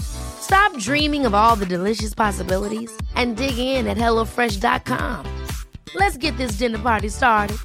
Stop dreaming of all the delicious possibilities and dig in at HelloFresh.com. Let's get this dinner party started.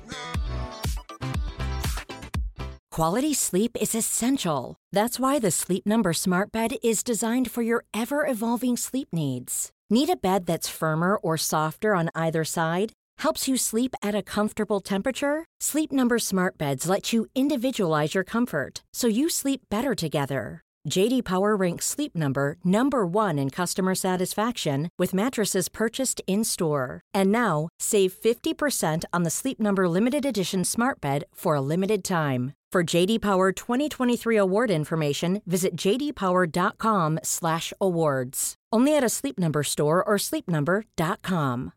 Quality sleep is essential. That's why the Sleep Number Smart Bed is designed for your ever evolving sleep needs. Need a bed that's firmer or softer on either side? Helps you sleep at a comfortable temperature? Sleep Number Smart Beds let you individualize your comfort so you sleep better together. JD Power ranks Sleep Number number 1 in customer satisfaction with mattresses purchased in-store. And now, save 50% on the Sleep Number limited edition Smart Bed for a limited time. For JD Power 2023 award information, visit jdpower.com/awards. Only at a Sleep Number store or sleepnumber.com.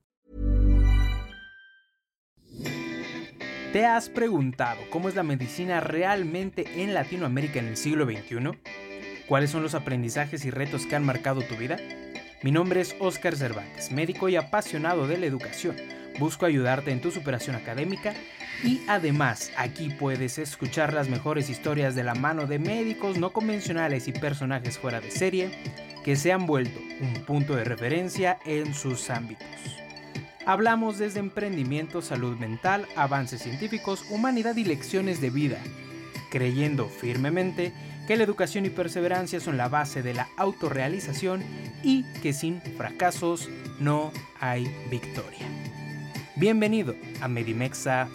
¿Te has preguntado cómo es la medicina realmente en Latinoamérica en el siglo XXI? ¿Cuáles son los aprendizajes y retos que han marcado tu vida? Mi nombre es Oscar Cervantes, médico y apasionado de la educación. Busco ayudarte en tu superación académica y además aquí puedes escuchar las mejores historias de la mano de médicos no convencionales y personajes fuera de serie que se han vuelto un punto de referencia en sus ámbitos. Hablamos desde emprendimiento, salud mental, avances científicos, humanidad y lecciones de vida, creyendo firmemente que la educación y perseverancia son la base de la autorrealización y que sin fracasos no hay victoria. Bienvenido a Medimexa.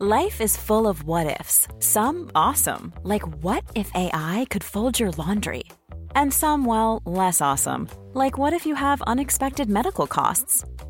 Life is full of what ifs. Some awesome, like what if AI could fold your laundry? And some, well, less awesome, like what if you have unexpected medical costs?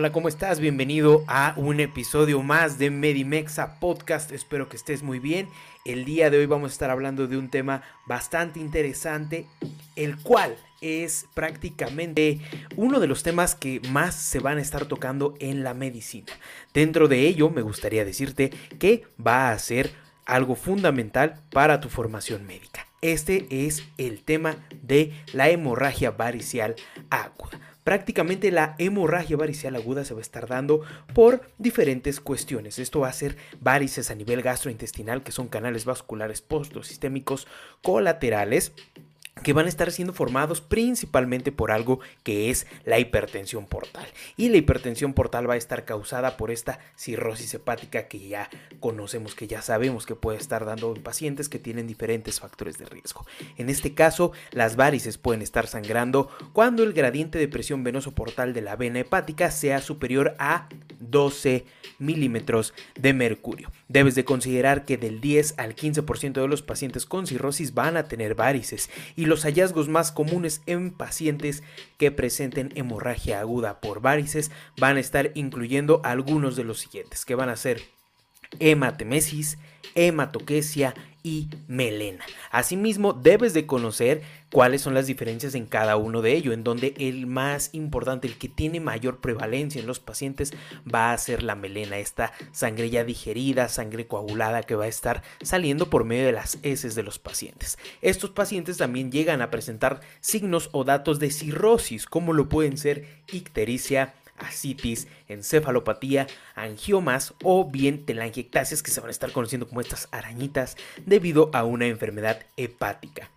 Hola, ¿cómo estás? Bienvenido a un episodio más de Medimexa Podcast. Espero que estés muy bien. El día de hoy vamos a estar hablando de un tema bastante interesante, el cual es prácticamente uno de los temas que más se van a estar tocando en la medicina. Dentro de ello, me gustaría decirte que va a ser algo fundamental para tu formación médica. Este es el tema de la hemorragia varicial aguda prácticamente la hemorragia varicial aguda se va a estar dando por diferentes cuestiones. Esto va a ser varices a nivel gastrointestinal, que son canales vasculares postsistémicos colaterales que van a estar siendo formados principalmente por algo que es la hipertensión portal. Y la hipertensión portal va a estar causada por esta cirrosis hepática que ya conocemos, que ya sabemos que puede estar dando en pacientes que tienen diferentes factores de riesgo. En este caso, las varices pueden estar sangrando cuando el gradiente de presión venoso portal de la vena hepática sea superior a 12 milímetros de mercurio. Debes de considerar que del 10 al 15% de los pacientes con cirrosis van a tener varices y los hallazgos más comunes en pacientes que presenten hemorragia aguda por varices van a estar incluyendo algunos de los siguientes, que van a ser hematemesis, hematoquesia y melena. Asimismo, debes de conocer cuáles son las diferencias en cada uno de ellos, en donde el más importante, el que tiene mayor prevalencia en los pacientes va a ser la melena, esta sangre ya digerida, sangre coagulada que va a estar saliendo por medio de las heces de los pacientes. Estos pacientes también llegan a presentar signos o datos de cirrosis, como lo pueden ser ictericia, asitis, encefalopatía, angiomas o bien telangiectasias que se van a estar conociendo como estas arañitas debido a una enfermedad hepática.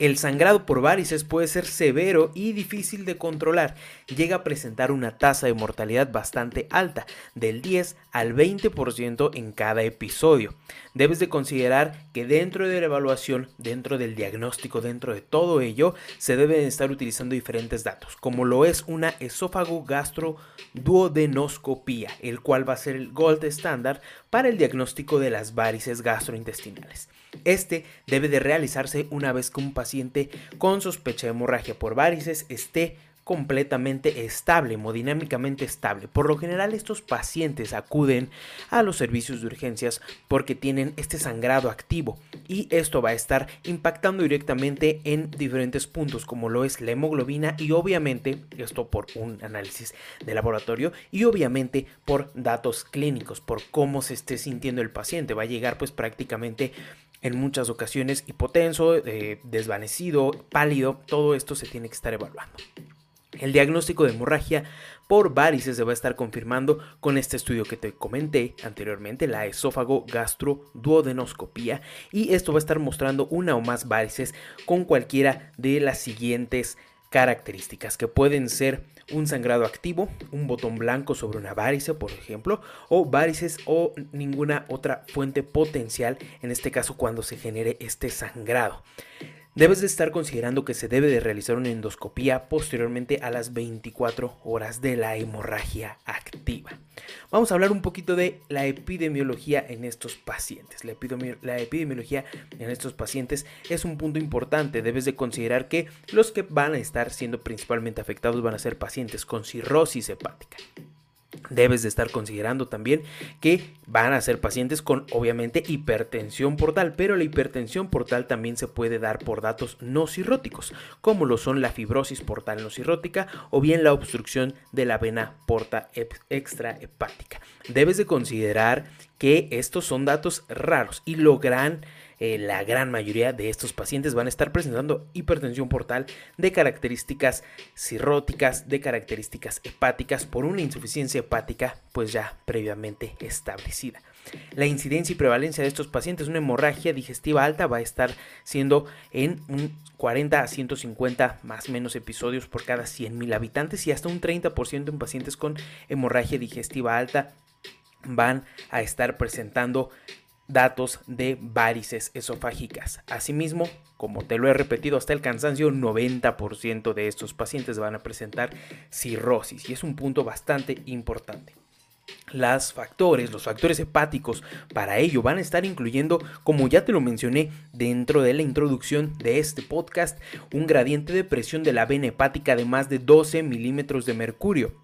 El sangrado por varices puede ser severo y difícil de controlar. Llega a presentar una tasa de mortalidad bastante alta, del 10 al 20% en cada episodio. Debes de considerar que dentro de la evaluación, dentro del diagnóstico, dentro de todo ello, se deben estar utilizando diferentes datos, como lo es una esófago gastro-duodenoscopía, el cual va a ser el gold estándar para el diagnóstico de las varices gastrointestinales. Este debe de realizarse una vez que un paciente con sospecha de hemorragia por varices esté completamente estable, hemodinámicamente estable. Por lo general estos pacientes acuden a los servicios de urgencias porque tienen este sangrado activo y esto va a estar impactando directamente en diferentes puntos como lo es la hemoglobina y obviamente esto por un análisis de laboratorio y obviamente por datos clínicos, por cómo se esté sintiendo el paciente. Va a llegar pues prácticamente en muchas ocasiones hipotenso, eh, desvanecido, pálido, todo esto se tiene que estar evaluando. El diagnóstico de hemorragia por varices se va a estar confirmando con este estudio que te comenté anteriormente, la esófago gastro-duodenoscopía, y esto va a estar mostrando una o más varices con cualquiera de las siguientes características que pueden ser un sangrado activo, un botón blanco sobre una varice, por ejemplo, o varices o ninguna otra fuente potencial, en este caso cuando se genere este sangrado. Debes de estar considerando que se debe de realizar una endoscopía posteriormente a las 24 horas de la hemorragia activa. Vamos a hablar un poquito de la epidemiología en estos pacientes. La, epidemiología en estos pacientes es un punto importante. Debes de considerar que los que van a estar siendo principalmente afectados van a ser pacientes con cirrosis hepática debes de estar considerando también que van a ser pacientes con obviamente hipertensión portal, pero la hipertensión portal también se puede dar por datos no cirróticos, como lo son la fibrosis portal no cirrótica o bien la obstrucción de la vena porta extrahepática. Debes de considerar que estos son datos raros y logran eh, la gran mayoría de estos pacientes van a estar presentando hipertensión portal de características cirróticas, de características hepáticas por una insuficiencia hepática pues ya previamente establecida. La incidencia y prevalencia de estos pacientes, una hemorragia digestiva alta va a estar siendo en un 40 a 150 más menos episodios por cada 100.000 habitantes y hasta un 30% en pacientes con hemorragia digestiva alta van a estar presentando datos de varices esofágicas. Asimismo, como te lo he repetido hasta el cansancio, 90% de estos pacientes van a presentar cirrosis y es un punto bastante importante. Las factores, los factores hepáticos, para ello van a estar incluyendo, como ya te lo mencioné dentro de la introducción de este podcast, un gradiente de presión de la vena hepática de más de 12 milímetros de mercurio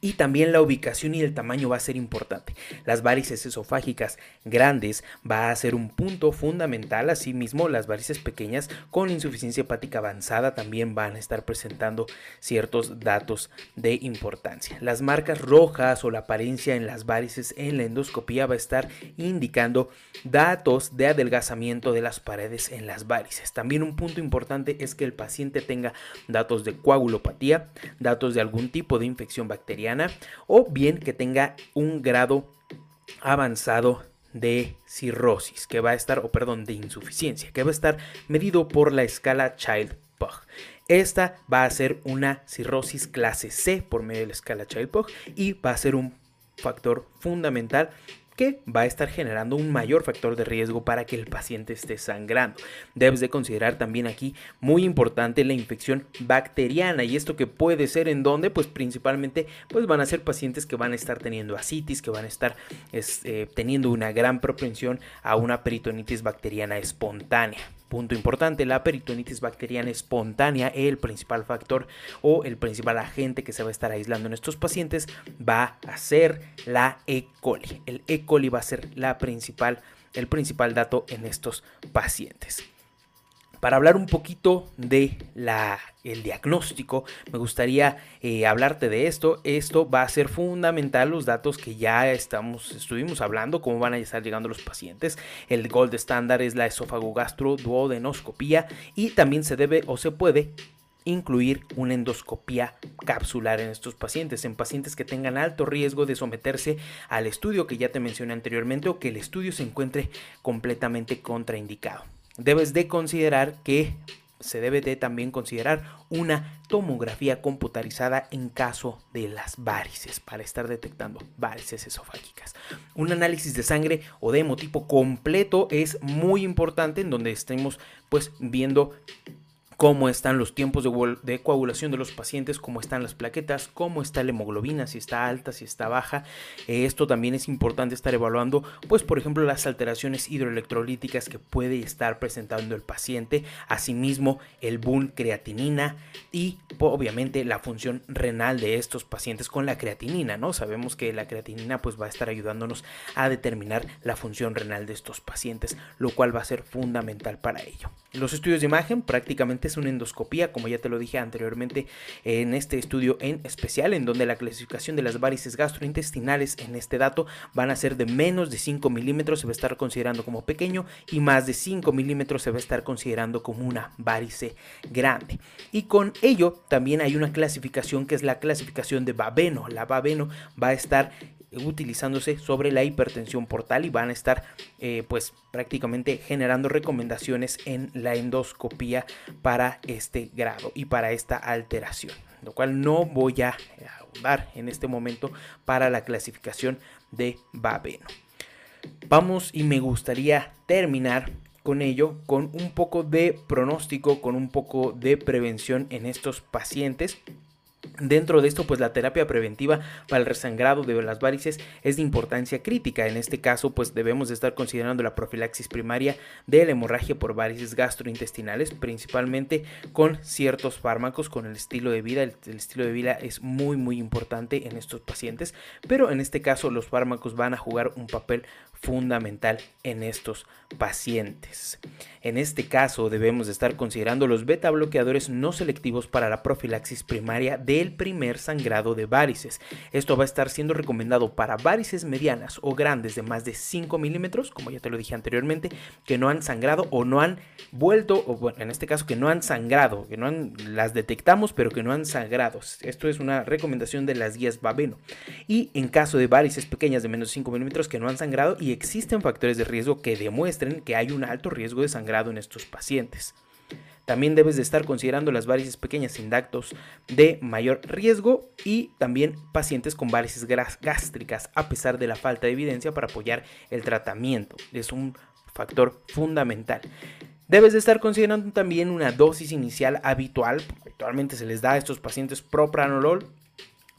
y también la ubicación y el tamaño va a ser importante. Las varices esofágicas grandes va a ser un punto fundamental. Asimismo, las varices pequeñas con insuficiencia hepática avanzada también van a estar presentando ciertos datos de importancia. Las marcas rojas o la apariencia en las varices en la endoscopía va a estar indicando datos de adelgazamiento de las paredes en las varices. También un punto importante es que el paciente tenga datos de coagulopatía, datos de algún tipo de infección bacteriana o bien que tenga un grado avanzado de cirrosis, que va a estar, o perdón, de insuficiencia, que va a estar medido por la escala Child-Pugh. Esta va a ser una cirrosis clase C por medio de la escala Child-Pugh y va a ser un factor fundamental que va a estar generando un mayor factor de riesgo para que el paciente esté sangrando. Debes de considerar también aquí muy importante la infección bacteriana y esto que puede ser en donde pues principalmente pues van a ser pacientes que van a estar teniendo asitis, que van a estar eh, teniendo una gran propensión a una peritonitis bacteriana espontánea. Punto importante, la peritonitis bacteriana espontánea, el principal factor o el principal agente que se va a estar aislando en estos pacientes va a ser la E. coli. El E. coli va a ser la principal, el principal dato en estos pacientes. Para hablar un poquito de la, el diagnóstico, me gustaría eh, hablarte de esto. Esto va a ser fundamental, los datos que ya estamos, estuvimos hablando, cómo van a estar llegando los pacientes. El gold standard es la esófago duodenoscopía y también se debe o se puede incluir una endoscopía capsular en estos pacientes, en pacientes que tengan alto riesgo de someterse al estudio que ya te mencioné anteriormente o que el estudio se encuentre completamente contraindicado debes de considerar que se debe de también considerar una tomografía computarizada en caso de las varices para estar detectando varices esofágicas. Un análisis de sangre o de hemotipo completo es muy importante en donde estemos pues viendo cómo están los tiempos de, coagulación de los pacientes, cómo están las plaquetas, cómo está la hemoglobina, si está alta, si está baja. Eh, esto también es importante estar evaluando, pues por ejemplo las alteraciones hidroelectrolíticas que puede estar presentando el paciente, asimismo el BUN creatinina y obviamente la función renal de estos pacientes con la creatinina, ¿no? Sabemos que la creatinina pues va a estar ayudándonos a determinar la función renal de estos pacientes, lo cual va a ser fundamental para ello. Los estudios de imagen prácticamente es una endoscopía, como ya te lo dije anteriormente en este estudio en especial, en donde la clasificación de las varices gastrointestinales en este dato van a ser de menos de 5 milímetros, se va a estar considerando como pequeño, y más de 5 milímetros se va a estar considerando como una varice grande. Y con ello también hay una clasificación que es la clasificación de Babeno. La Babeno va a estar utilizándose sobre la hipertensión portal y van a estar eh, pues prácticamente generando recomendaciones en la endoscopía para este grado y para esta alteración lo cual no voy a ahondar en este momento para la clasificación de Babeno. Vamos y me gustaría terminar con ello con un poco de pronóstico con un poco de prevención en estos pacientes Dentro de esto, pues la terapia preventiva para el resangrado de las varices es de importancia crítica. En este caso, pues debemos estar considerando la profilaxis primaria de la hemorragia por varices gastrointestinales, principalmente con ciertos fármacos, con el estilo de vida. El, estilo de vida es muy muy importante en estos pacientes, pero en este caso los fármacos van a jugar un papel fundamental en estos pacientes. En este caso debemos estar considerando los beta bloqueadores no selectivos para la profilaxis primaria del primer sangrado de varices. Esto va a estar siendo recomendado para varices medianas o grandes de más de 5 milímetros, como ya te lo dije anteriormente, que no han sangrado o no han vuelto, o bueno, en este caso que no han sangrado, que no han, las detectamos pero que no han sangrado. Esto es una recomendación de las guías Babeno. Y en caso de varices pequeñas de menos de 5 milímetros que no han sangrado y existen factores de riesgo que demuestren que hay un alto riesgo de sangrado en estos pacientes. También debes de estar considerando las varices pequeñas sin dactos de mayor riesgo y también pacientes con varices gástricas a pesar de la falta de evidencia para apoyar el tratamiento. Es un factor fundamental. Debes de estar considerando también una dosis inicial habitual, actualmente se les da a estos pacientes propranolol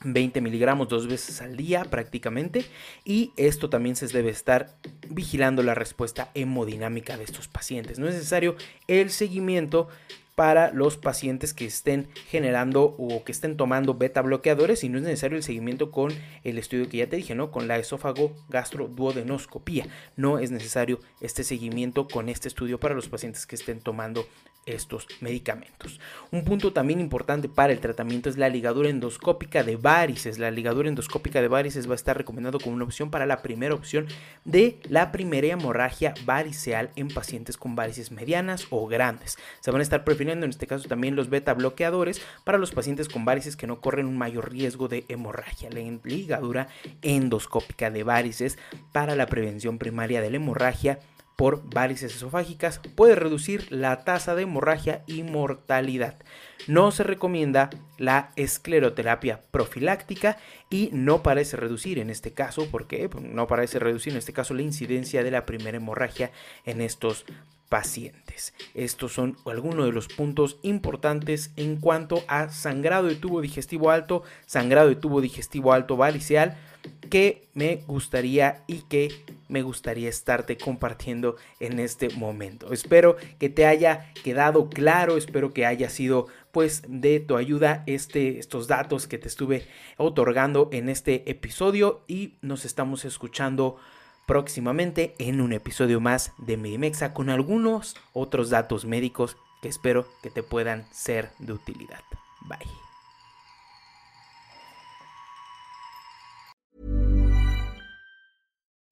20 miligramos dos veces al día prácticamente y esto también se debe estar vigilando la respuesta hemodinámica de estos pacientes. No es necesario el seguimiento para los pacientes que estén generando o que estén tomando beta bloqueadores y no es necesario el seguimiento con el estudio que ya te dije, ¿no? Con la esófago gastroduodenoscopía. No es necesario este seguimiento con este estudio para los pacientes que estén tomando estos medicamentos. Un punto también importante para el tratamiento es la ligadura endoscópica de varices. La ligadura endoscópica de varices va a estar recomendado como una opción para la primera opción de la primera hemorragia variceal en pacientes con varices medianas o grandes. Se van a estar prefiriendo en este caso también los beta bloqueadores para los pacientes con varices que no corren un mayor riesgo de hemorragia. La ligadura endoscópica de varices para la prevención primaria de la hemorragia por varices esofágicas puede reducir la tasa de hemorragia y mortalidad. No se recomienda la escleroterapia profiláctica y no parece reducir en este caso, porque pues, no parece reducir en este caso la incidencia de la primera hemorragia en estos pacientes. Estos son algunos de los puntos importantes en cuanto a sangrado de tubo digestivo alto, sangrado de tubo digestivo alto variceal, que me gustaría y que me gustaría estarte compartiendo en este momento. Espero que te haya quedado claro, espero que haya sido pues de tu ayuda este, estos datos que te estuve otorgando en este episodio y nos estamos escuchando próximamente en un episodio más de Medimexa con algunos otros datos médicos que espero que te puedan ser de utilidad. Bye.